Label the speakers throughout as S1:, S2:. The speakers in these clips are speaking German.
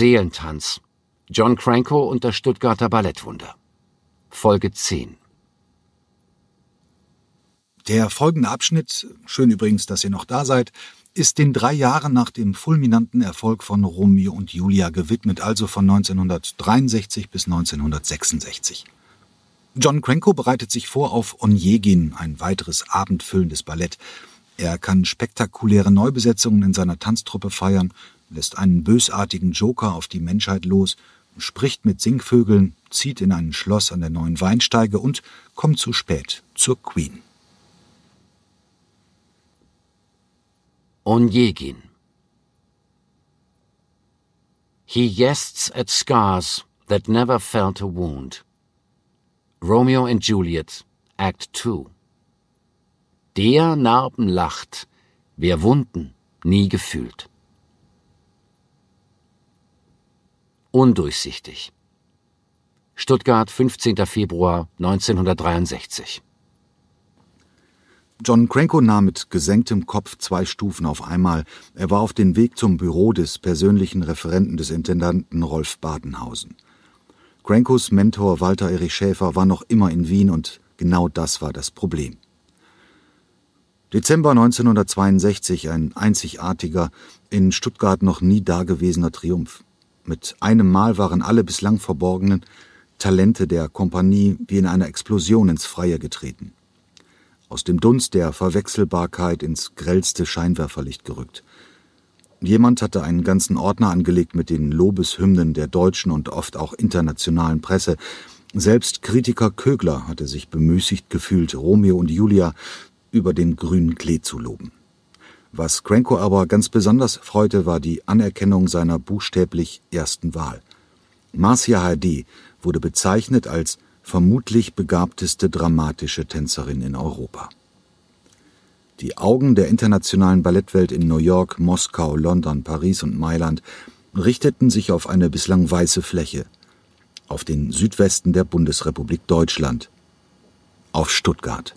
S1: Seelentanz. John Cranko und das Stuttgarter Ballettwunder. Folge 10.
S2: Der folgende Abschnitt, schön übrigens, dass ihr noch da seid, ist den drei Jahren nach dem fulminanten Erfolg von Romeo und Julia gewidmet, also von 1963 bis 1966. John Cranko bereitet sich vor auf Onegin, ein weiteres abendfüllendes Ballett. Er kann spektakuläre Neubesetzungen in seiner Tanztruppe feiern, lässt einen bösartigen Joker auf die Menschheit los, spricht mit Singvögeln, zieht in ein Schloss an der neuen Weinsteige und kommt zu spät zur Queen.
S1: Onegin. He yests at scars that never felt a wound. Romeo and Juliet, Act 2. Der Narben lacht, wer Wunden nie gefühlt. Undurchsichtig. Stuttgart, 15. Februar 1963.
S2: John Cranko nahm mit gesenktem Kopf zwei Stufen auf einmal. Er war auf dem Weg zum Büro des persönlichen Referenten des Intendanten Rolf Badenhausen. Crankos Mentor Walter Erich Schäfer war noch immer in Wien und genau das war das Problem. Dezember 1962, ein einzigartiger, in Stuttgart noch nie dagewesener Triumph. Mit einem Mal waren alle bislang verborgenen Talente der Kompanie wie in einer Explosion ins Freie getreten aus dem Dunst der Verwechselbarkeit ins grellste Scheinwerferlicht gerückt. Jemand hatte einen ganzen Ordner angelegt mit den Lobeshymnen der deutschen und oft auch internationalen Presse. Selbst Kritiker Kögler hatte sich bemüßigt gefühlt, Romeo und Julia über den grünen Klee zu loben. Was Cranko aber ganz besonders freute, war die Anerkennung seiner buchstäblich ersten Wahl. Marcia Hardy wurde bezeichnet als vermutlich begabteste dramatische Tänzerin in Europa. Die Augen der internationalen Ballettwelt in New York, Moskau, London, Paris und Mailand richteten sich auf eine bislang weiße Fläche, auf den Südwesten der Bundesrepublik Deutschland, auf Stuttgart.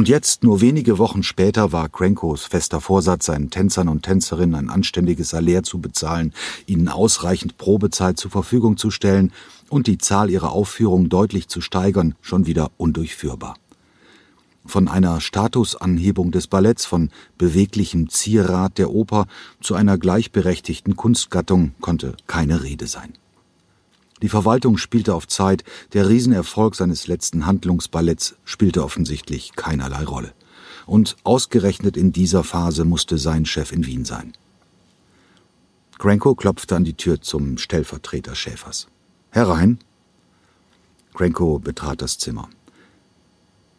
S2: Und jetzt, nur wenige Wochen später, war Crankos fester Vorsatz, seinen Tänzern und Tänzerinnen ein anständiges Salär zu bezahlen, ihnen ausreichend Probezeit zur Verfügung zu stellen und die Zahl ihrer Aufführungen deutlich zu steigern, schon wieder undurchführbar. Von einer Statusanhebung des Balletts, von beweglichem Zierat der Oper zu einer gleichberechtigten Kunstgattung konnte keine Rede sein. Die Verwaltung spielte auf Zeit, der Riesenerfolg seines letzten Handlungsballetts spielte offensichtlich keinerlei Rolle. Und ausgerechnet in dieser Phase musste sein Chef in Wien sein. Cranko klopfte an die Tür zum Stellvertreter Schäfers. Herein. Cranko betrat das Zimmer.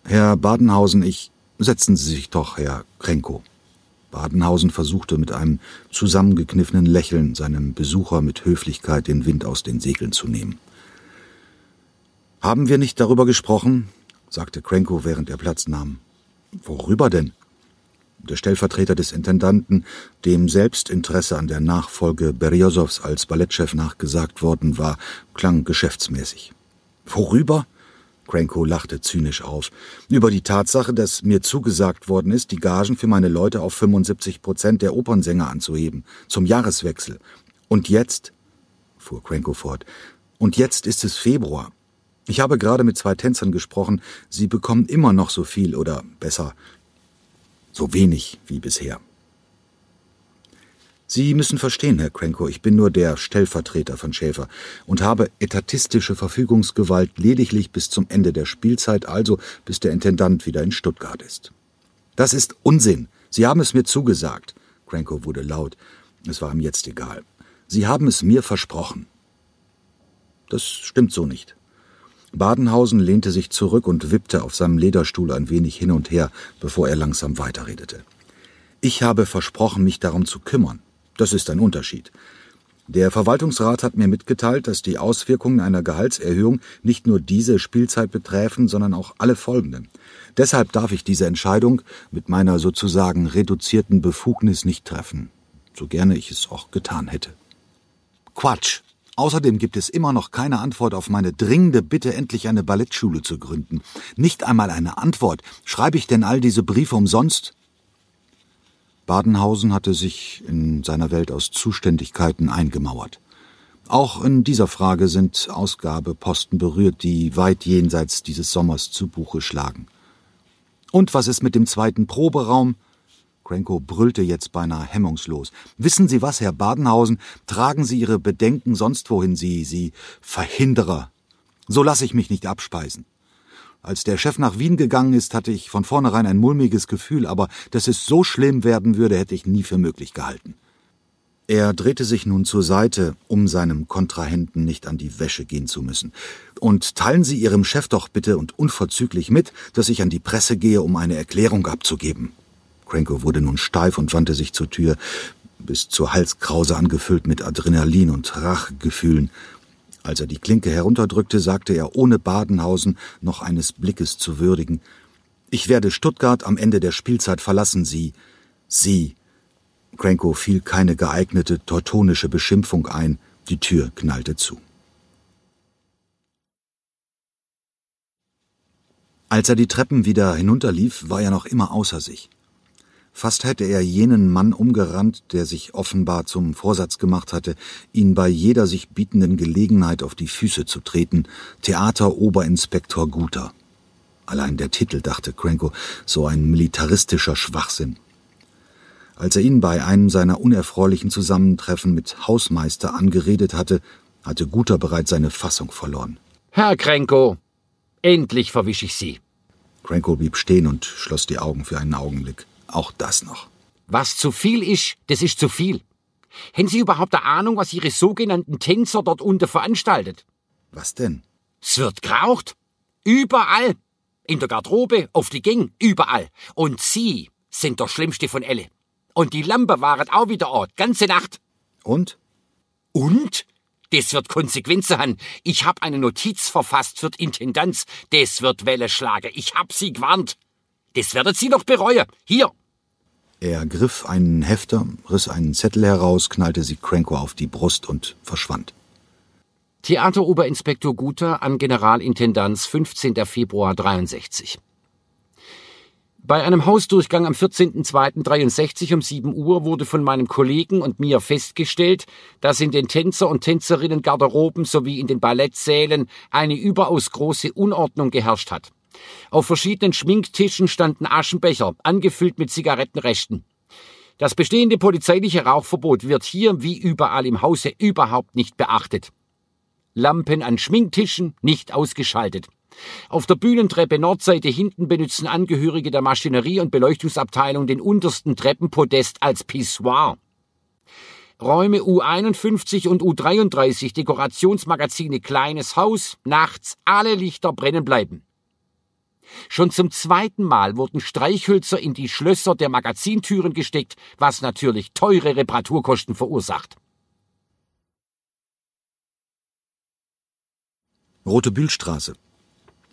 S2: Herr Badenhausen, ich. Setzen Sie sich doch, Herr Cranko. Badenhausen versuchte mit einem zusammengekniffenen Lächeln seinem Besucher mit Höflichkeit den Wind aus den Segeln zu nehmen. Haben wir nicht darüber gesprochen? sagte Cranko, während er Platz nahm. Worüber denn? Der Stellvertreter des Intendanten, dem Selbstinteresse an der Nachfolge Beriosows als Ballettchef nachgesagt worden war, klang geschäftsmäßig. Worüber? Cranko lachte zynisch auf. Über die Tatsache, dass mir zugesagt worden ist, die Gagen für meine Leute auf 75 Prozent der Opernsänger anzuheben, zum Jahreswechsel. Und jetzt, fuhr Cranko fort, und jetzt ist es Februar. Ich habe gerade mit zwei Tänzern gesprochen, sie bekommen immer noch so viel oder besser, so wenig wie bisher. Sie müssen verstehen, Herr Cranko, ich bin nur der Stellvertreter von Schäfer und habe etatistische Verfügungsgewalt lediglich bis zum Ende der Spielzeit, also bis der Intendant wieder in Stuttgart ist. Das ist Unsinn. Sie haben es mir zugesagt. Cranko wurde laut. Es war ihm jetzt egal. Sie haben es mir versprochen. Das stimmt so nicht. Badenhausen lehnte sich zurück und wippte auf seinem Lederstuhl ein wenig hin und her, bevor er langsam weiterredete. Ich habe versprochen, mich darum zu kümmern. Das ist ein Unterschied. Der Verwaltungsrat hat mir mitgeteilt, dass die Auswirkungen einer Gehaltserhöhung nicht nur diese Spielzeit betreffen, sondern auch alle folgenden. Deshalb darf ich diese Entscheidung mit meiner sozusagen reduzierten Befugnis nicht treffen, so gerne ich es auch getan hätte. Quatsch. Außerdem gibt es immer noch keine Antwort auf meine dringende Bitte, endlich eine Ballettschule zu gründen. Nicht einmal eine Antwort. Schreibe ich denn all diese Briefe umsonst? Badenhausen hatte sich in seiner Welt aus Zuständigkeiten eingemauert. Auch in dieser Frage sind Ausgabeposten berührt, die weit jenseits dieses Sommers zu Buche schlagen. Und was ist mit dem zweiten Proberaum? Krenko brüllte jetzt beinahe hemmungslos. Wissen Sie was, Herr Badenhausen? Tragen Sie Ihre Bedenken sonst wohin, Sie, Sie Verhinderer. So lasse ich mich nicht abspeisen. Als der Chef nach Wien gegangen ist, hatte ich von vornherein ein mulmiges Gefühl, aber dass es so schlimm werden würde, hätte ich nie für möglich gehalten. Er drehte sich nun zur Seite, um seinem Kontrahenten nicht an die Wäsche gehen zu müssen. Und teilen Sie Ihrem Chef doch bitte und unverzüglich mit, dass ich an die Presse gehe, um eine Erklärung abzugeben. Cranko wurde nun steif und wandte sich zur Tür, bis zur Halskrause angefüllt mit Adrenalin und Rachgefühlen. Als er die Klinke herunterdrückte, sagte er, ohne Badenhausen noch eines Blickes zu würdigen, ich werde Stuttgart am Ende der Spielzeit verlassen, Sie, Sie. Cranko fiel keine geeignete teutonische Beschimpfung ein, die Tür knallte zu. Als er die Treppen wieder hinunterlief, war er noch immer außer sich. Fast hätte er jenen Mann umgerannt, der sich offenbar zum Vorsatz gemacht hatte, ihn bei jeder sich bietenden Gelegenheit auf die Füße zu treten, Theateroberinspektor Guter. Allein der Titel, dachte Cranko, so ein militaristischer Schwachsinn. Als er ihn bei einem seiner unerfreulichen Zusammentreffen mit Hausmeister angeredet hatte, hatte Guter bereits seine Fassung verloren.
S1: Herr Krenko, endlich verwisch ich Sie.
S2: Cranko blieb stehen und schloss die Augen für einen Augenblick. Auch das noch.
S1: Was zu viel ist, das ist zu viel. Haben Sie überhaupt eine Ahnung, was Ihre sogenannten Tänzer dort unten veranstaltet?
S2: Was denn?
S1: Es wird geraucht. Überall. In der Garderobe, auf die Gang, überall. Und Sie sind der Schlimmste von alle. Und die Lampe waren auch wieder Ort, ganze Nacht.
S2: Und?
S1: Und? Das wird Konsequenzen haben. Ich hab eine Notiz verfasst für die Intendanz. Das wird Welle schlagen. Ich hab Sie gewarnt. Das werdet Sie doch bereuen. Hier,
S2: er griff einen Hefter, riss einen Zettel heraus, knallte sie Cranko auf die Brust und verschwand.
S1: Theateroberinspektor Guter an Generalintendanz 15. Februar 63. Bei einem Hausdurchgang am 14.02.63 um 7 Uhr wurde von meinem Kollegen und mir festgestellt, dass in den Tänzer- und Tänzerinnen-Garderoben sowie in den Ballettsälen eine überaus große Unordnung geherrscht hat. Auf verschiedenen Schminktischen standen Aschenbecher, angefüllt mit Zigarettenresten. Das bestehende polizeiliche Rauchverbot wird hier wie überall im Hause überhaupt nicht beachtet. Lampen an Schminktischen nicht ausgeschaltet. Auf der Bühnentreppe Nordseite hinten benutzen Angehörige der Maschinerie- und Beleuchtungsabteilung den untersten Treppenpodest als Pissoir. Räume U51 und U33 Dekorationsmagazine Kleines Haus, nachts alle Lichter brennen bleiben. Schon zum zweiten Mal wurden Streichhölzer in die Schlösser der Magazintüren gesteckt, was natürlich teure Reparaturkosten verursacht.
S2: Rote Bühlstraße.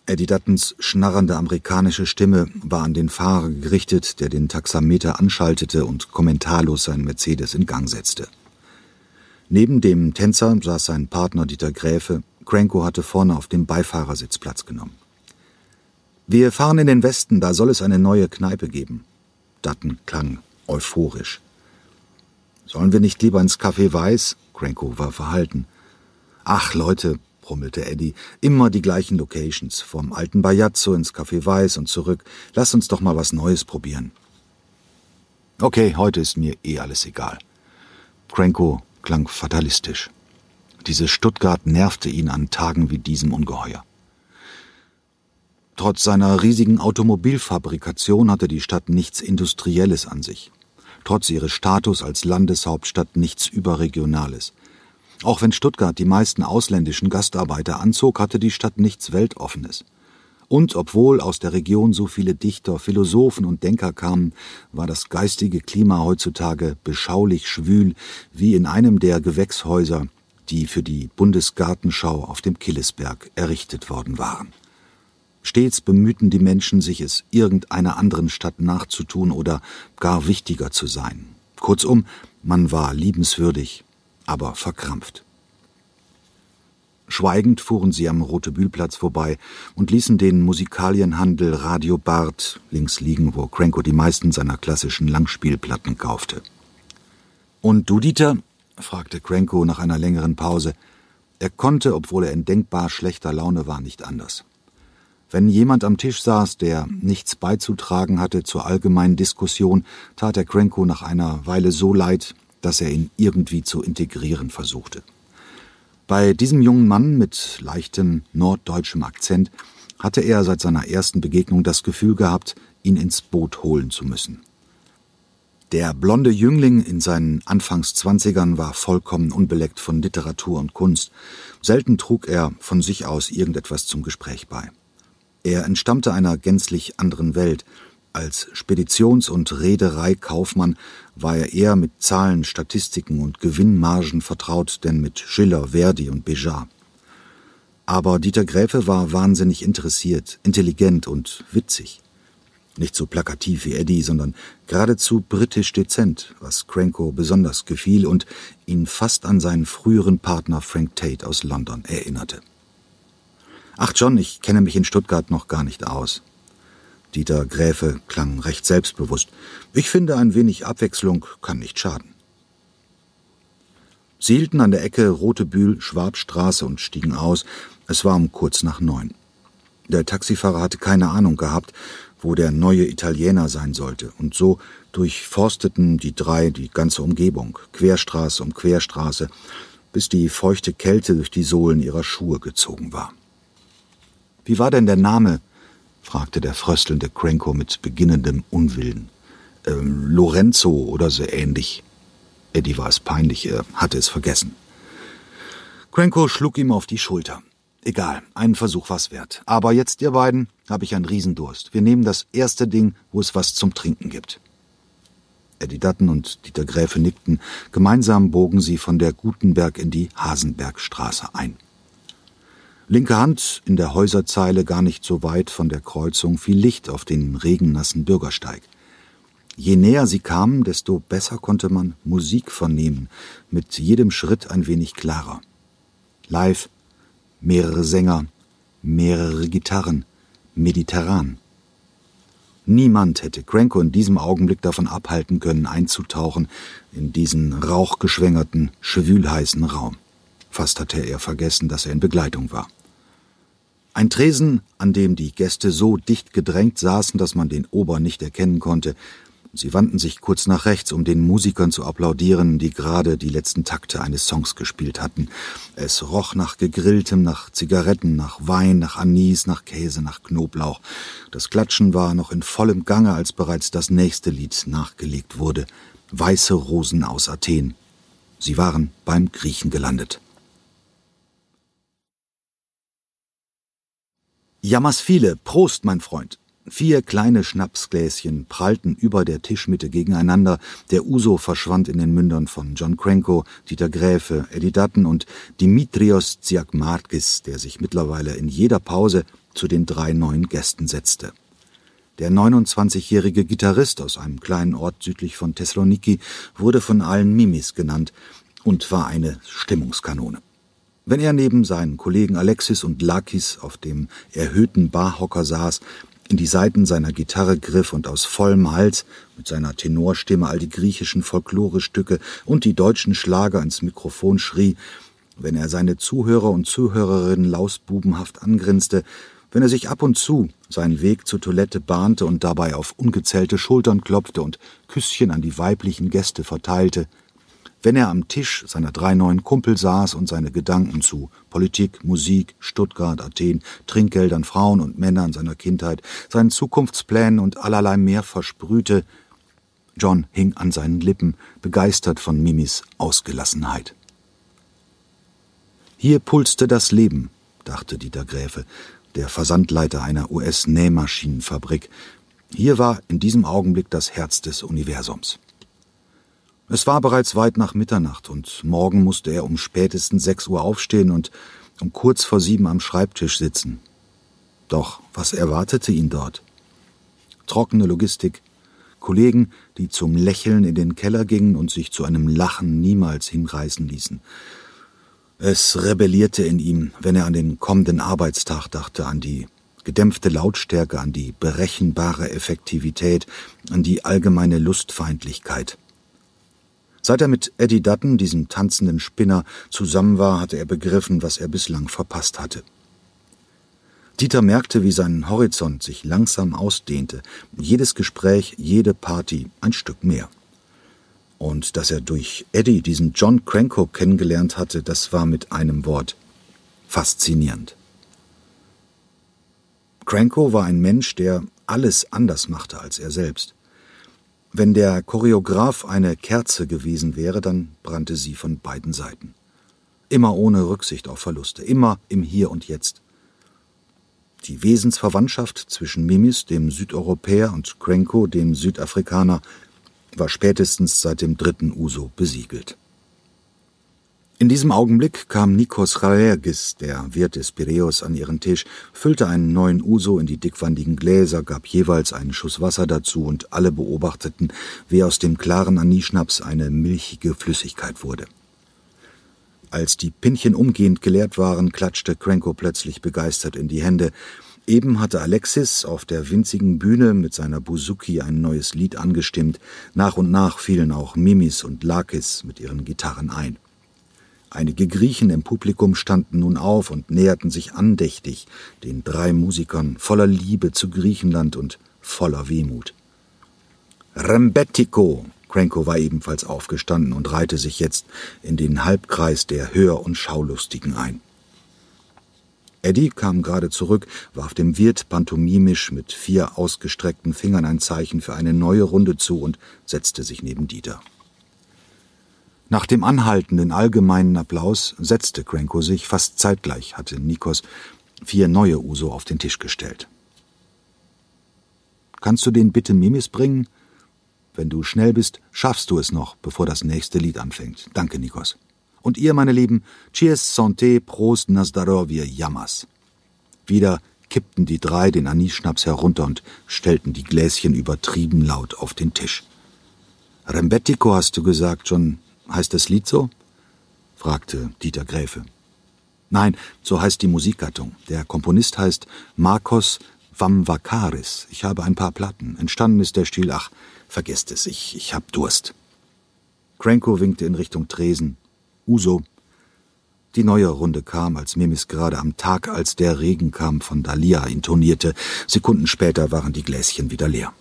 S2: Eddie Duttons schnarrende amerikanische Stimme war an den Fahrer gerichtet, der den Taxameter anschaltete und kommentarlos seinen Mercedes in Gang setzte. Neben dem Tänzer saß sein Partner Dieter Gräfe. Cranko hatte vorne auf dem Beifahrersitz Platz genommen. Wir fahren in den Westen, da soll es eine neue Kneipe geben. Dutton klang euphorisch. Sollen wir nicht lieber ins Café Weiß? Cranko war verhalten. Ach, Leute, brummelte Eddie, immer die gleichen Locations, vom alten Bajazzo ins Café Weiß und zurück. Lass uns doch mal was Neues probieren. Okay, heute ist mir eh alles egal. Cranko klang fatalistisch. Diese Stuttgart nervte ihn an Tagen wie diesem ungeheuer. Trotz seiner riesigen Automobilfabrikation hatte die Stadt nichts Industrielles an sich. Trotz ihres Status als Landeshauptstadt nichts Überregionales. Auch wenn Stuttgart die meisten ausländischen Gastarbeiter anzog, hatte die Stadt nichts Weltoffenes. Und obwohl aus der Region so viele Dichter, Philosophen und Denker kamen, war das geistige Klima heutzutage beschaulich schwül wie in einem der Gewächshäuser, die für die Bundesgartenschau auf dem Killesberg errichtet worden waren. Stets bemühten die Menschen sich, es irgendeiner anderen Stadt nachzutun oder gar wichtiger zu sein. Kurzum, man war liebenswürdig, aber verkrampft. Schweigend fuhren sie am Rotebühlplatz vorbei und ließen den Musikalienhandel Radio Bart links liegen, wo Cranko die meisten seiner klassischen Langspielplatten kaufte. Und du, Dieter? fragte Cranko nach einer längeren Pause. Er konnte, obwohl er in denkbar schlechter Laune war, nicht anders. Wenn jemand am Tisch saß, der nichts beizutragen hatte zur allgemeinen Diskussion, tat er Cranko nach einer Weile so leid, dass er ihn irgendwie zu integrieren versuchte. Bei diesem jungen Mann mit leichtem norddeutschem Akzent hatte er seit seiner ersten Begegnung das Gefühl gehabt, ihn ins Boot holen zu müssen. Der blonde Jüngling in seinen Anfangszwanzigern war vollkommen unbeleckt von Literatur und Kunst. Selten trug er von sich aus irgendetwas zum Gespräch bei. Er entstammte einer gänzlich anderen Welt, als Speditions- und Reedereikaufmann war er eher mit Zahlen, Statistiken und Gewinnmargen vertraut, denn mit Schiller, Verdi und Béjart. Aber Dieter Gräfe war wahnsinnig interessiert, intelligent und witzig. Nicht so plakativ wie Eddie, sondern geradezu britisch dezent, was Cranko besonders gefiel und ihn fast an seinen früheren Partner Frank Tate aus London erinnerte. Ach John, ich kenne mich in Stuttgart noch gar nicht aus. Dieter Gräfe klang recht selbstbewusst. Ich finde, ein wenig Abwechslung kann nicht schaden. Sie hielten an der Ecke Rotebühl, Schwabstraße und stiegen aus. Es war um kurz nach neun. Der Taxifahrer hatte keine Ahnung gehabt, wo der neue Italiener sein sollte, und so durchforsteten die drei die ganze Umgebung, Querstraße um Querstraße, bis die feuchte Kälte durch die Sohlen ihrer Schuhe gezogen war. Wie war denn der Name fragte der fröstelnde Cranko mit beginnendem Unwillen. Ähm, Lorenzo oder so ähnlich. Eddie war es peinlich, er hatte es vergessen. Cranko schlug ihm auf die Schulter. Egal, ein Versuch war's wert. Aber jetzt, ihr beiden, habe ich einen Riesendurst. Wir nehmen das erste Ding, wo es was zum Trinken gibt. Eddie Dutton und Dieter Gräfe nickten. Gemeinsam bogen sie von der Gutenberg in die Hasenbergstraße ein. Linke Hand in der Häuserzeile gar nicht so weit von der Kreuzung fiel Licht auf den regennassen Bürgersteig. Je näher sie kamen, desto besser konnte man Musik vernehmen, mit jedem Schritt ein wenig klarer. Live, mehrere Sänger, mehrere Gitarren, mediterran. Niemand hätte Cranko in diesem Augenblick davon abhalten können, einzutauchen in diesen rauchgeschwängerten, schwülheißen Raum. Fast hatte er vergessen, dass er in Begleitung war. Ein Tresen, an dem die Gäste so dicht gedrängt saßen, dass man den Ober nicht erkennen konnte. Sie wandten sich kurz nach rechts, um den Musikern zu applaudieren, die gerade die letzten Takte eines Songs gespielt hatten. Es roch nach Gegrilltem, nach Zigaretten, nach Wein, nach Anis, nach Käse, nach Knoblauch. Das Klatschen war noch in vollem Gange, als bereits das nächste Lied nachgelegt wurde. Weiße Rosen aus Athen. Sie waren beim Griechen gelandet. Jammers viele, Prost, mein Freund. Vier kleine Schnapsgläschen prallten über der Tischmitte gegeneinander. Der Uso verschwand in den Mündern von John Cranko, Dieter Gräfe, Eddie Dutton und Dimitrios Tsiagmarkis, der sich mittlerweile in jeder Pause zu den drei neuen Gästen setzte. Der 29-jährige Gitarrist aus einem kleinen Ort südlich von Thessaloniki wurde von allen Mimis genannt und war eine Stimmungskanone. Wenn er neben seinen Kollegen Alexis und Lakis auf dem erhöhten Barhocker saß, in die Saiten seiner Gitarre griff und aus vollem Hals mit seiner Tenorstimme all die griechischen Folklorestücke und die deutschen Schlager ins Mikrofon schrie, wenn er seine Zuhörer und Zuhörerinnen lausbubenhaft angrinste, wenn er sich ab und zu seinen Weg zur Toilette bahnte und dabei auf ungezählte Schultern klopfte und Küsschen an die weiblichen Gäste verteilte, wenn er am Tisch seiner drei neuen Kumpel saß und seine Gedanken zu Politik, Musik, Stuttgart, Athen, Trinkgeldern, Frauen und Männern seiner Kindheit, seinen Zukunftsplänen und allerlei mehr versprühte, John hing an seinen Lippen, begeistert von Mimis Ausgelassenheit. Hier pulste das Leben, dachte Dieter Gräfe, der Versandleiter einer US-Nähmaschinenfabrik. Hier war in diesem Augenblick das Herz des Universums. Es war bereits weit nach Mitternacht und morgen musste er um spätestens sechs Uhr aufstehen und um kurz vor sieben am Schreibtisch sitzen. Doch was erwartete ihn dort? Trockene Logistik, Kollegen, die zum Lächeln in den Keller gingen und sich zu einem Lachen niemals hinreißen ließen. Es rebellierte in ihm, wenn er an den kommenden Arbeitstag dachte, an die gedämpfte Lautstärke, an die berechenbare Effektivität, an die allgemeine Lustfeindlichkeit. Seit er mit Eddie Dutton, diesem tanzenden Spinner, zusammen war, hatte er begriffen, was er bislang verpasst hatte. Dieter merkte, wie sein Horizont sich langsam ausdehnte, jedes Gespräch, jede Party ein Stück mehr. Und dass er durch Eddie diesen John Cranko kennengelernt hatte, das war mit einem Wort faszinierend. Cranko war ein Mensch, der alles anders machte als er selbst. Wenn der Choreograf eine Kerze gewesen wäre, dann brannte sie von beiden Seiten. Immer ohne Rücksicht auf Verluste, immer im Hier und Jetzt. Die Wesensverwandtschaft zwischen Mimis, dem Südeuropäer, und Cranko, dem Südafrikaner, war spätestens seit dem dritten Uso besiegelt. In diesem Augenblick kam Nikos Raergis, der Wirt des Piräus, an ihren Tisch, füllte einen neuen Uso in die dickwandigen Gläser, gab jeweils einen Schuss Wasser dazu und alle beobachteten, wie aus dem klaren Anisschnaps eine milchige Flüssigkeit wurde. Als die Pinchen umgehend geleert waren, klatschte Cranko plötzlich begeistert in die Hände. Eben hatte Alexis auf der winzigen Bühne mit seiner Buzuki ein neues Lied angestimmt. Nach und nach fielen auch Mimis und Lakis mit ihren Gitarren ein. Einige Griechen im Publikum standen nun auf und näherten sich andächtig den drei Musikern voller Liebe zu Griechenland und voller Wehmut. Rembetiko, Cranko war ebenfalls aufgestanden und reihte sich jetzt in den Halbkreis der Hör- und Schaulustigen ein. Eddie kam gerade zurück, warf dem Wirt pantomimisch mit vier ausgestreckten Fingern ein Zeichen für eine neue Runde zu und setzte sich neben Dieter. Nach dem anhaltenden allgemeinen Applaus setzte Cranko sich, fast zeitgleich hatte Nikos vier neue Uso auf den Tisch gestellt. Kannst du den bitte Mimis bringen? Wenn du schnell bist, schaffst du es noch, bevor das nächste Lied anfängt. Danke, Nikos. Und ihr, meine Lieben, Cheers, Santé, Prost, Nazdarovje, Yamas. Wieder kippten die drei den Anisschnaps herunter und stellten die Gläschen übertrieben laut auf den Tisch. Rembetiko, hast du gesagt, schon heißt das Lied so? fragte Dieter Gräfe. Nein, so heißt die Musikgattung. Der Komponist heißt Marcos Vamvakaris. Ich habe ein paar Platten. Entstanden ist der Stil, ach, Vergesst es, ich, ich hab Durst. Cranko winkte in Richtung Tresen. Uso. Die neue Runde kam, als Mimis gerade am Tag, als der Regen kam, von Dalia intonierte. Sekunden später waren die Gläschen wieder leer.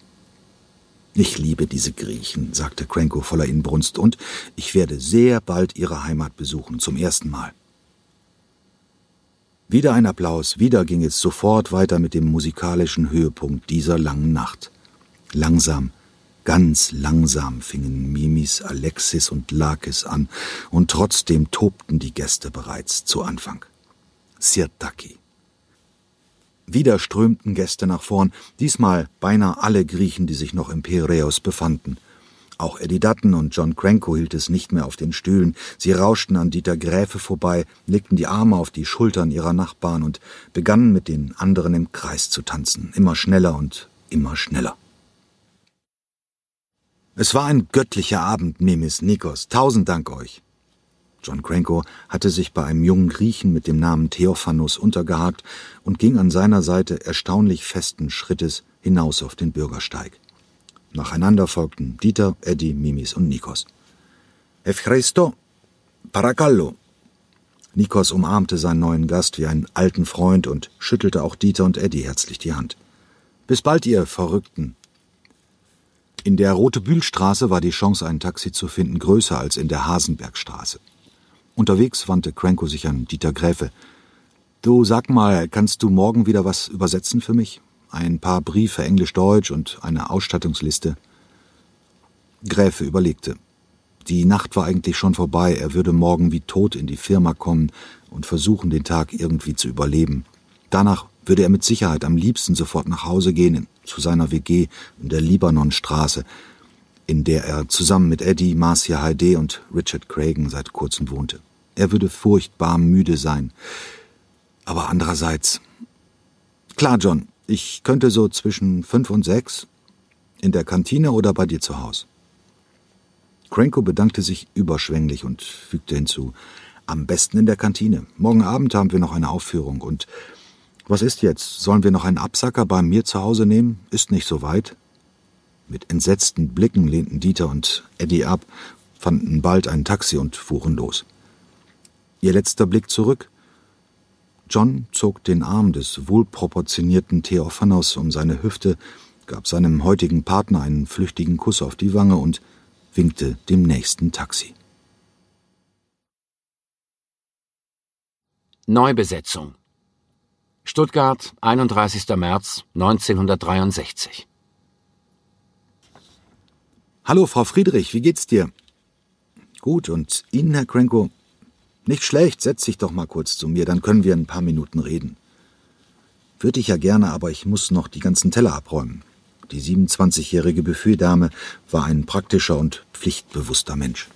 S2: Ich liebe diese Griechen, sagte Cranko voller Inbrunst, und ich werde sehr bald ihre Heimat besuchen, zum ersten Mal. Wieder ein Applaus, wieder ging es sofort weiter mit dem musikalischen Höhepunkt dieser langen Nacht. Langsam, Ganz langsam fingen Mimis, Alexis und Lakis an, und trotzdem tobten die Gäste bereits zu Anfang. Sirtaki. Wieder strömten Gäste nach vorn, diesmal beinahe alle Griechen, die sich noch im Piräus befanden. Auch Eddie Dutton und John Cranko hielt es nicht mehr auf den Stühlen. Sie rauschten an Dieter Gräfe vorbei, legten die Arme auf die Schultern ihrer Nachbarn und begannen mit den anderen im Kreis zu tanzen, immer schneller und immer schneller. Es war ein göttlicher Abend, Mimis Nikos. Tausend Dank euch. John Cranko hatte sich bei einem jungen Griechen mit dem Namen Theophanos untergehakt und ging an seiner Seite erstaunlich festen Schrittes hinaus auf den Bürgersteig. Nacheinander folgten Dieter, Eddie, Mimis und Nikos. Efchristo, Parakallo. Nikos umarmte seinen neuen Gast wie einen alten Freund und schüttelte auch Dieter und Eddie herzlich die Hand. Bis bald, ihr Verrückten, in der Rotebühlstraße war die Chance, ein Taxi zu finden, größer als in der Hasenbergstraße. Unterwegs wandte Cranko sich an Dieter Gräfe. Du sag mal, kannst du morgen wieder was übersetzen für mich? Ein paar Briefe Englisch-Deutsch und eine Ausstattungsliste. Gräfe überlegte. Die Nacht war eigentlich schon vorbei, er würde morgen wie tot in die Firma kommen und versuchen, den Tag irgendwie zu überleben. Danach würde er mit Sicherheit am liebsten sofort nach Hause gehen, zu seiner WG in der Libanonstraße, in der er zusammen mit Eddie, Marcia Heide und Richard Cragen seit kurzem wohnte. Er würde furchtbar müde sein. Aber andererseits. Klar, John, ich könnte so zwischen fünf und sechs in der Kantine oder bei dir zu Haus. Cranko bedankte sich überschwänglich und fügte hinzu. Am besten in der Kantine. Morgen Abend haben wir noch eine Aufführung. Und was ist jetzt? Sollen wir noch einen Absacker bei mir zu Hause nehmen? Ist nicht so weit. Mit entsetzten Blicken lehnten Dieter und Eddie ab, fanden bald ein Taxi und fuhren los. Ihr letzter Blick zurück. John zog den Arm des wohlproportionierten Theophanos um seine Hüfte, gab seinem heutigen Partner einen flüchtigen Kuss auf die Wange und winkte dem nächsten Taxi.
S1: Neubesetzung Stuttgart, 31. März 1963
S2: Hallo, Frau Friedrich, wie geht's dir? Gut, und Ihnen, Herr Krenko? Nicht schlecht, setz dich doch mal kurz zu mir, dann können wir ein paar Minuten reden. Würde ich ja gerne, aber ich muss noch die ganzen Teller abräumen. Die 27-jährige Buffetdame war ein praktischer und pflichtbewusster Mensch.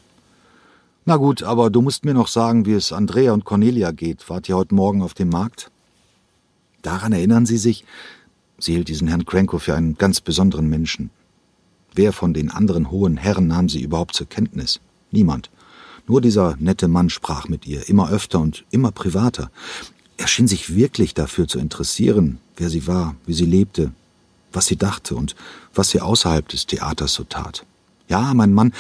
S2: Na gut, aber du musst mir noch sagen, wie es Andrea und Cornelia geht. Wart ihr heute Morgen auf dem Markt? Daran erinnern Sie sich? Sie hielt diesen Herrn Krenko für einen ganz besonderen Menschen. Wer von den anderen hohen Herren nahm sie überhaupt zur Kenntnis? Niemand. Nur dieser nette Mann sprach mit ihr, immer öfter und immer privater. Er schien sich wirklich dafür zu interessieren, wer sie war, wie sie lebte, was sie dachte und was sie außerhalb des Theaters so tat. Ja, mein Mann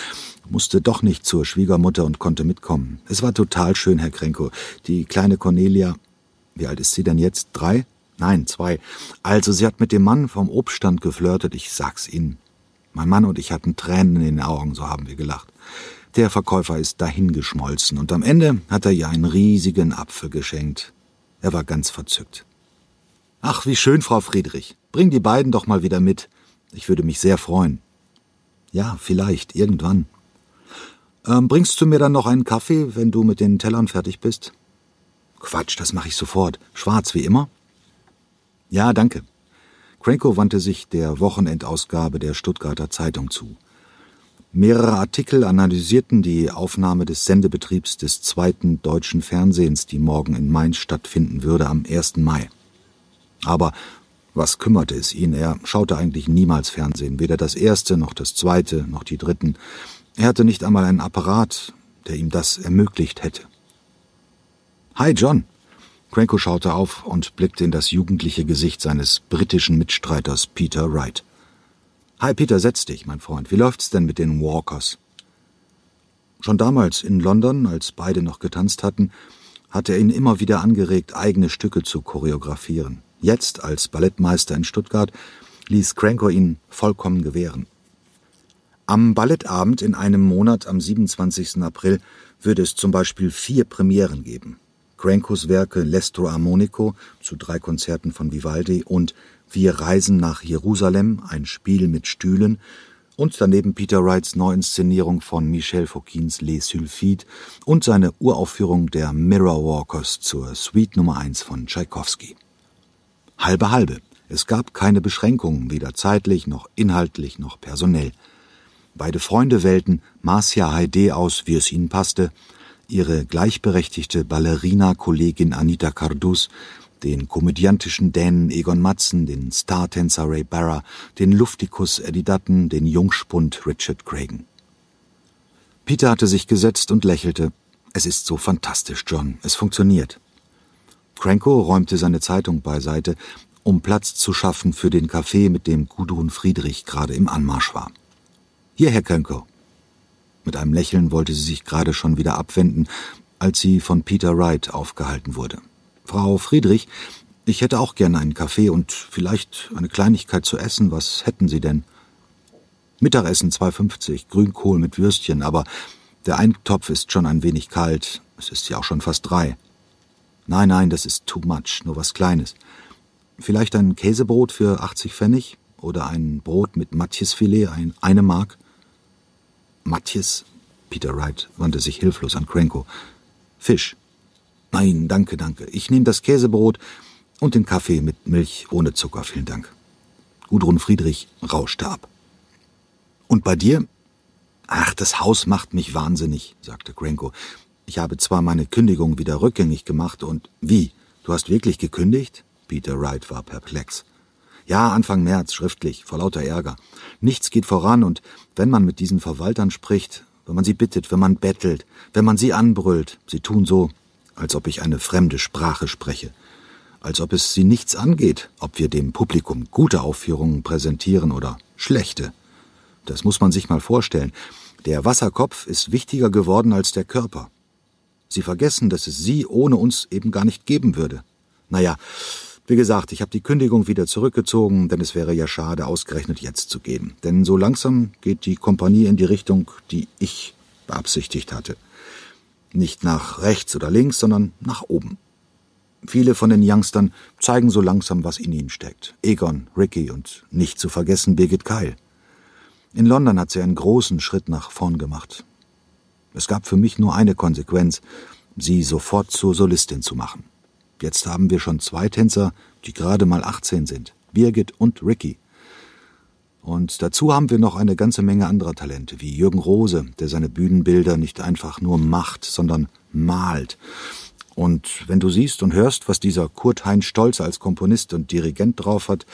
S2: musste doch nicht zur Schwiegermutter und konnte mitkommen. Es war total schön, Herr Krenko. Die kleine Cornelia, wie alt ist sie denn jetzt? Drei? Nein, zwei. Also, sie hat mit dem Mann vom Obststand geflirtet, ich sag's Ihnen. Mein Mann und ich hatten Tränen in den Augen, so haben wir gelacht. Der Verkäufer ist dahingeschmolzen und am Ende hat er ihr einen riesigen Apfel geschenkt. Er war ganz verzückt. Ach, wie schön, Frau Friedrich. Bring die beiden doch mal wieder mit. Ich würde mich sehr freuen. Ja, vielleicht, irgendwann. Ähm, bringst du mir dann noch einen Kaffee, wenn du mit den Tellern fertig bist? Quatsch, das mache ich sofort. Schwarz wie immer? Ja, danke. Cranko wandte sich der Wochenendausgabe der Stuttgarter Zeitung zu. Mehrere Artikel analysierten die Aufnahme des Sendebetriebs des zweiten deutschen Fernsehens, die morgen in Mainz stattfinden würde, am 1. Mai. Aber was kümmerte es ihn? Er schaute eigentlich niemals Fernsehen, weder das erste noch das zweite noch die dritten. Er hatte nicht einmal einen Apparat, der ihm das ermöglicht hätte. Hi, John. Cranko schaute auf und blickte in das jugendliche Gesicht seines britischen Mitstreiters Peter Wright. Hi, Peter, setz dich, mein Freund. Wie läuft's denn mit den Walkers? Schon damals in London, als beide noch getanzt hatten, hatte er ihn immer wieder angeregt, eigene Stücke zu choreografieren. Jetzt, als Ballettmeister in Stuttgart, ließ Cranko ihn vollkommen gewähren. Am Ballettabend in einem Monat am 27. April würde es zum Beispiel vier Premieren geben. Crankos Werke L'Estro Armonico zu drei Konzerten von Vivaldi und Wir reisen nach Jerusalem, ein Spiel mit Stühlen und daneben Peter Wrights Neuinszenierung von Michel Fokins Les Sylphides und seine Uraufführung der Mirror Walkers zur Suite Nummer 1 von Tschaikowski. Halbe halbe. Es gab keine Beschränkungen, weder zeitlich noch inhaltlich noch personell. Beide Freunde wählten Marcia Heide aus, wie es ihnen passte, ihre gleichberechtigte Ballerina-Kollegin Anita Cardus, den komödiantischen Dänen Egon Matzen, den Startänzer Ray Barra, den Luftikus Eddie Dutton, den Jungspund Richard Cragen. Peter hatte sich gesetzt und lächelte. Es ist so fantastisch, John. Es funktioniert. Cranko räumte seine Zeitung beiseite, um Platz zu schaffen für den Kaffee, mit dem Gudrun Friedrich gerade im Anmarsch war. Hier, Herr Cranko. Mit einem Lächeln wollte sie sich gerade schon wieder abwenden, als sie von Peter Wright aufgehalten wurde. Frau Friedrich, ich hätte auch gerne einen Kaffee und vielleicht eine Kleinigkeit zu essen. Was hätten Sie denn? Mittagessen 2,50, Grünkohl mit Würstchen, aber der Eintopf ist schon ein wenig kalt. Es ist ja auch schon fast drei. Nein, nein, das ist too much, nur was Kleines. Vielleicht ein Käsebrot für 80 Pfennig oder ein Brot mit Matjesfilet, ein, eine Mark? Matjes? Peter Wright wandte sich hilflos an Cranko. Fisch. Nein, danke, danke. Ich nehme das Käsebrot und den Kaffee mit Milch ohne Zucker, vielen Dank. Gudrun Friedrich rauschte ab. Und bei dir? Ach, das Haus macht mich wahnsinnig, sagte Cranko. Ich habe zwar meine Kündigung wieder rückgängig gemacht und wie? Du hast wirklich gekündigt? Peter Wright war perplex. Ja, Anfang März, schriftlich, vor lauter Ärger. Nichts geht voran und wenn man mit diesen Verwaltern spricht, wenn man sie bittet, wenn man bettelt, wenn man sie anbrüllt. Sie tun so, als ob ich eine fremde Sprache spreche, als ob es sie nichts angeht, ob wir dem Publikum gute Aufführungen präsentieren oder schlechte. Das muss man sich mal vorstellen. Der Wasserkopf ist wichtiger geworden als der Körper. Sie vergessen, dass es sie ohne uns eben gar nicht geben würde. Naja, wie gesagt, ich habe die Kündigung wieder zurückgezogen, denn es wäre ja schade, ausgerechnet jetzt zu gehen. Denn so langsam geht die Kompanie in die Richtung, die ich beabsichtigt hatte. Nicht nach rechts oder links, sondern nach oben. Viele von den Youngstern zeigen so langsam, was in ihnen steckt. Egon, Ricky und nicht zu vergessen Birgit Keil. In London hat sie einen großen Schritt nach vorn gemacht. Es gab für mich nur eine Konsequenz, sie sofort zur Solistin zu machen. Jetzt haben wir schon zwei Tänzer, die gerade mal 18 sind. Birgit und Ricky. Und dazu haben wir noch eine ganze Menge anderer Talente, wie Jürgen Rose, der seine Bühnenbilder nicht einfach nur macht, sondern malt. Und wenn du siehst und hörst, was dieser Kurt Heinz Stolz als Komponist und Dirigent drauf hat,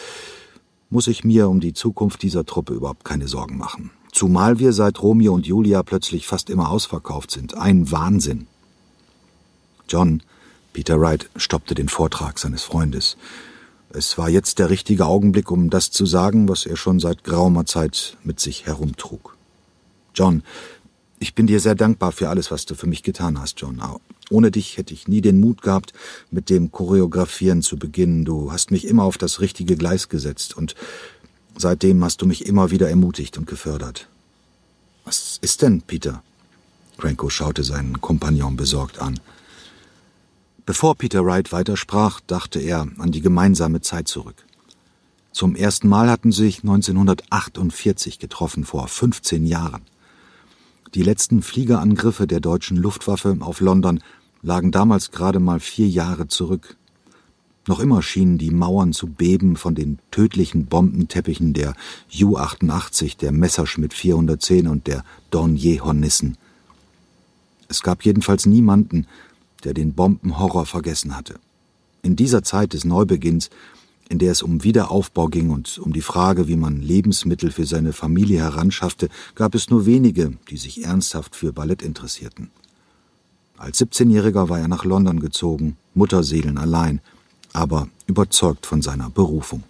S2: muss ich mir um die Zukunft dieser Truppe überhaupt keine Sorgen machen. Zumal wir seit Romeo und Julia plötzlich fast immer ausverkauft sind. Ein Wahnsinn. John, Peter Wright, stoppte den Vortrag seines Freundes. Es war jetzt der richtige Augenblick, um das zu sagen, was er schon seit geraumer Zeit mit sich herumtrug. John, ich bin dir sehr dankbar für alles, was du für mich getan hast, John. Ohne dich hätte ich nie den Mut gehabt, mit dem Choreografieren zu beginnen. Du hast mich immer auf das richtige Gleis gesetzt und seitdem hast du mich immer wieder ermutigt und gefördert. Was ist denn, Peter? Cranko schaute seinen Kompagnon besorgt an. Bevor Peter Wright weitersprach, dachte er an die gemeinsame Zeit zurück. Zum ersten Mal hatten sich 1948 getroffen, vor 15 Jahren. Die letzten Fliegerangriffe der deutschen Luftwaffe auf London lagen damals gerade mal vier Jahre zurück. Noch immer schienen die Mauern zu beben von den tödlichen Bombenteppichen der Ju-88, der Messerschmitt 410 und der Dornier-Hornissen. Es gab jedenfalls niemanden, der den Bombenhorror vergessen hatte. In dieser Zeit des Neubeginns, in der es um Wiederaufbau ging und um die Frage, wie man Lebensmittel für seine Familie heranschaffte, gab es nur wenige, die sich ernsthaft für Ballett interessierten. Als 17-Jähriger war er nach London gezogen, Mutterseelen allein, aber überzeugt von seiner Berufung.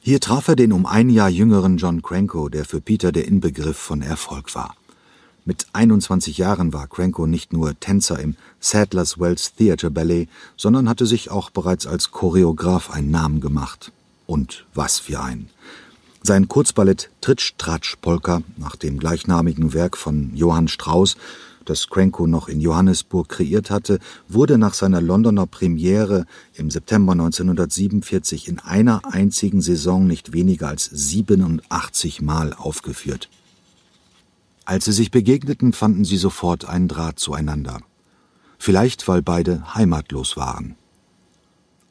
S2: Hier traf er den um ein Jahr jüngeren John Cranko, der für Peter der Inbegriff von Erfolg war. Mit 21 Jahren war Cranko nicht nur Tänzer im Sadler's Wells Theatre Ballet, sondern hatte sich auch bereits als Choreograf einen Namen gemacht. Und was für ein. Sein Kurzballett Tritsch Tratsch Polka nach dem gleichnamigen Werk von Johann Strauss, das Cranko noch in Johannesburg kreiert hatte, wurde nach seiner Londoner Premiere im September 1947 in einer einzigen Saison nicht weniger als 87 Mal aufgeführt. Als sie sich begegneten, fanden sie sofort einen Draht zueinander. Vielleicht, weil beide heimatlos waren.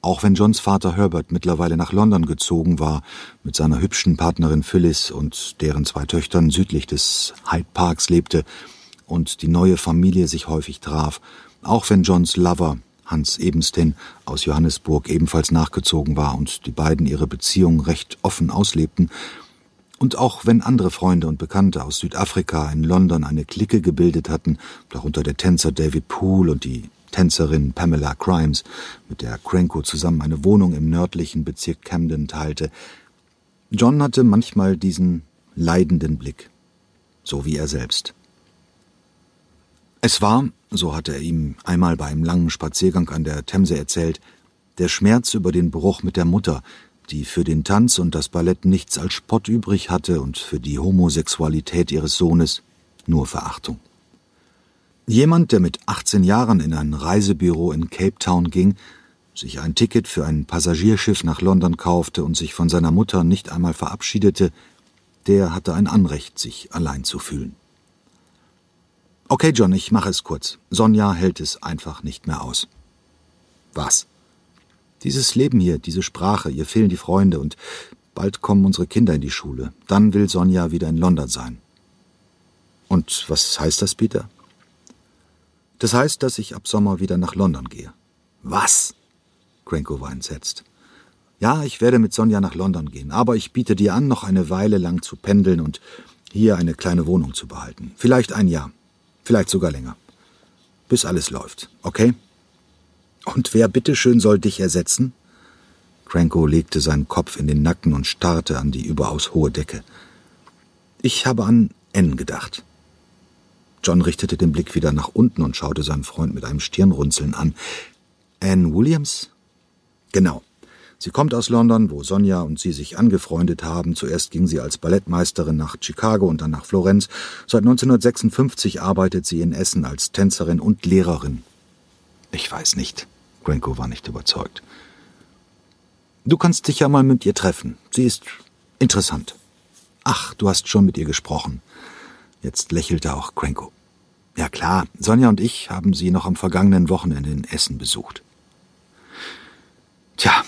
S2: Auch wenn Johns Vater Herbert mittlerweile nach London gezogen war, mit seiner hübschen Partnerin Phyllis und deren zwei Töchtern südlich des Hyde Parks lebte und die neue Familie sich häufig traf, auch wenn Johns Lover Hans Ebensten aus Johannesburg ebenfalls nachgezogen war und die beiden ihre Beziehung recht offen auslebten, und auch wenn andere Freunde und Bekannte aus Südafrika in London eine Clique gebildet hatten, darunter der Tänzer David Poole und die Tänzerin Pamela Crimes, mit der Cranko zusammen eine Wohnung im nördlichen Bezirk Camden teilte, John hatte manchmal diesen leidenden Blick, so wie er selbst. Es war, so hatte er ihm einmal bei einem langen Spaziergang an der Themse erzählt, der Schmerz über den Bruch mit der Mutter, die für den Tanz und das Ballett nichts als Spott übrig hatte und für die Homosexualität ihres Sohnes nur Verachtung. Jemand, der mit 18 Jahren in ein Reisebüro in Cape Town ging, sich ein Ticket für ein Passagierschiff nach London kaufte und sich von seiner Mutter nicht einmal verabschiedete, der hatte ein Anrecht, sich allein zu fühlen. Okay, John, ich mache es kurz. Sonja hält es einfach nicht mehr aus. Was? Dieses Leben hier, diese Sprache, ihr fehlen die Freunde und bald kommen unsere Kinder in die Schule. Dann will Sonja wieder in London sein. Und was heißt das, Peter? Das heißt, dass ich ab Sommer wieder nach London gehe. Was? Cranko war entsetzt. Ja, ich werde mit Sonja nach London gehen, aber ich biete dir an, noch eine Weile lang zu pendeln und hier eine kleine Wohnung zu behalten. Vielleicht ein Jahr, vielleicht sogar länger. Bis alles läuft, okay? Und wer bitteschön soll dich ersetzen? Cranko legte seinen Kopf in den Nacken und starrte an die überaus hohe Decke. Ich habe an N gedacht. John richtete den Blick wieder nach unten und schaute seinen Freund mit einem Stirnrunzeln an. Anne Williams? Genau. Sie kommt aus London, wo Sonja und sie sich angefreundet haben. Zuerst ging sie als Ballettmeisterin nach Chicago und dann nach Florenz. Seit 1956 arbeitet sie in Essen als Tänzerin und Lehrerin. Ich weiß nicht. Granko war nicht überzeugt. Du kannst dich ja mal mit ihr treffen. Sie ist interessant. Ach, du hast schon mit ihr gesprochen. Jetzt lächelte auch Cranko. Ja klar, Sonja und ich haben sie noch am vergangenen Wochenende in Essen besucht. Tja,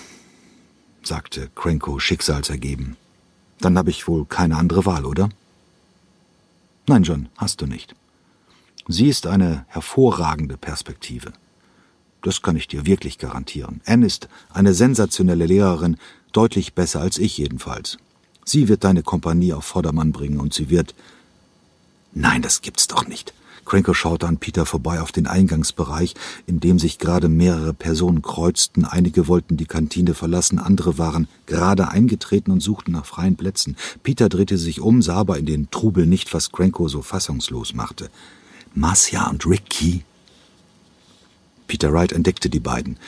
S2: sagte Cranko schicksalsergeben. Dann habe ich wohl keine andere Wahl, oder? Nein, John, hast du nicht. Sie ist eine hervorragende Perspektive. Das kann ich dir wirklich garantieren. Anne ist eine sensationelle Lehrerin, deutlich besser als ich jedenfalls. Sie wird deine Kompanie auf Vordermann bringen und sie wird. Nein, das gibt's doch nicht. Cranko schaute an Peter vorbei auf den Eingangsbereich, in dem sich gerade mehrere Personen kreuzten. Einige wollten die Kantine verlassen, andere waren gerade eingetreten und suchten nach freien Plätzen. Peter drehte sich um, sah aber in den Trubel nicht, was Cranko so fassungslos machte. Marcia und Ricky Peter Wright entdeckte die beiden,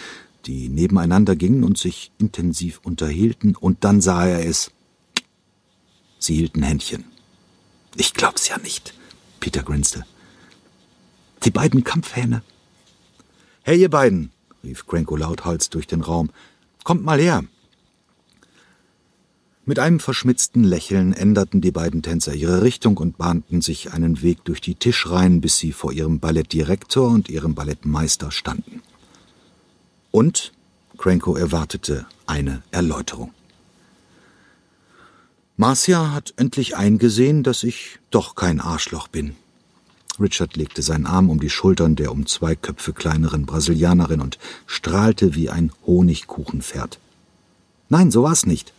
S2: die nebeneinander gingen und sich intensiv unterhielten, und dann sah er es. Sie hielten Händchen. Ich glaub's ja nicht, Peter grinste. Die beiden Kampfhähne. Hey, ihr beiden, rief Cranko lauthals durch den Raum. Kommt mal her. Mit einem verschmitzten Lächeln änderten die beiden Tänzer ihre Richtung und bahnten sich einen Weg durch die Tischreihen, bis sie vor ihrem Ballettdirektor und ihrem Ballettmeister standen. Und Cranko erwartete eine Erläuterung. Marcia hat endlich eingesehen, dass ich doch kein Arschloch bin. Richard legte seinen Arm um die Schultern der um zwei Köpfe kleineren Brasilianerin und strahlte wie ein Honigkuchenpferd. Nein, so war's nicht.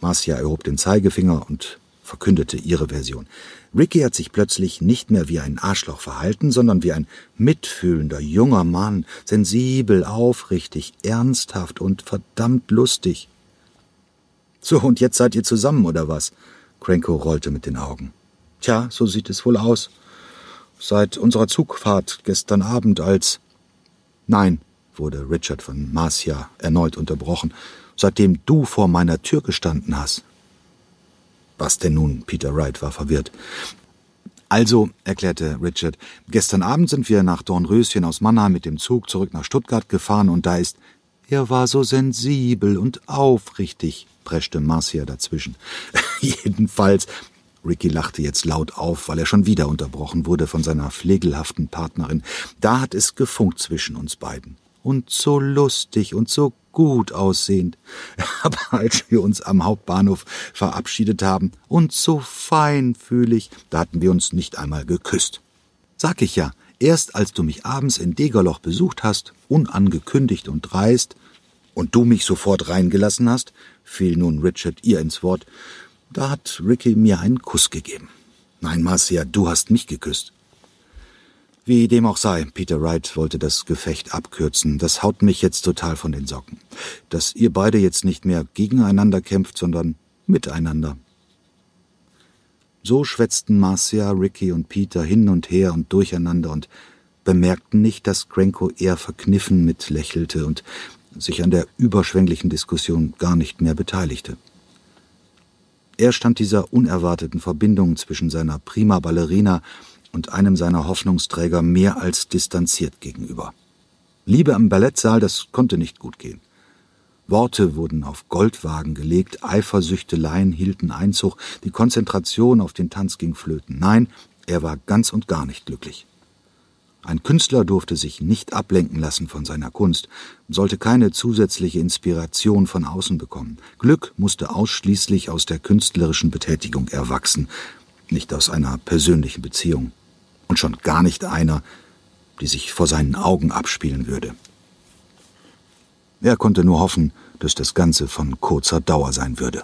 S2: Marcia erhob den Zeigefinger und verkündete ihre Version. Ricky hat sich plötzlich nicht mehr wie ein Arschloch verhalten, sondern wie ein mitfühlender junger Mann, sensibel, aufrichtig, ernsthaft und verdammt lustig. So, und jetzt seid ihr zusammen, oder was? Cranko rollte mit den Augen. Tja, so sieht es wohl aus. Seit unserer Zugfahrt gestern Abend als. Nein, wurde Richard von Marcia erneut unterbrochen seitdem du vor meiner Tür gestanden hast. Was denn nun? Peter Wright war verwirrt. Also, erklärte Richard, gestern Abend sind wir nach Dornröschen aus Mannheim mit dem Zug zurück nach Stuttgart gefahren und da ist. Er war so sensibel und aufrichtig, preschte Marcia dazwischen. Jedenfalls. Ricky lachte jetzt laut auf, weil er schon wieder unterbrochen wurde von seiner pflegelhaften Partnerin. Da hat es gefunkt zwischen uns beiden. Und so lustig und so gut aussehend. Aber als wir uns am Hauptbahnhof verabschiedet haben und so feinfühlig, da hatten wir uns nicht einmal geküsst. Sag ich ja, erst als du mich abends in Degerloch besucht hast, unangekündigt und dreist, und du mich sofort reingelassen hast, fiel nun Richard ihr ins Wort, da hat Ricky mir einen Kuss gegeben. Nein, Marcia, du hast mich geküsst. Wie dem auch sei, Peter Wright wollte das Gefecht abkürzen. Das haut mich jetzt total von den Socken. Dass ihr beide jetzt nicht mehr gegeneinander kämpft, sondern miteinander. So schwätzten Marcia, Ricky und Peter hin und her und durcheinander und bemerkten nicht, dass Cranko eher verkniffen mitlächelte und sich an der überschwänglichen Diskussion gar nicht mehr beteiligte. Er stand dieser unerwarteten Verbindung zwischen seiner prima Ballerina und einem seiner Hoffnungsträger mehr als distanziert gegenüber. Liebe am Ballettsaal, das konnte nicht gut gehen. Worte wurden auf Goldwagen gelegt, Eifersüchteleien hielten Einzug, die Konzentration auf den Tanz ging flöten. Nein, er war ganz und gar nicht glücklich. Ein Künstler durfte sich nicht ablenken lassen von seiner Kunst, sollte keine zusätzliche Inspiration von außen bekommen. Glück musste ausschließlich aus der künstlerischen Betätigung erwachsen, nicht aus einer persönlichen Beziehung und schon gar nicht einer, die sich vor seinen Augen abspielen würde. Er konnte nur hoffen, dass das Ganze von kurzer Dauer sein würde.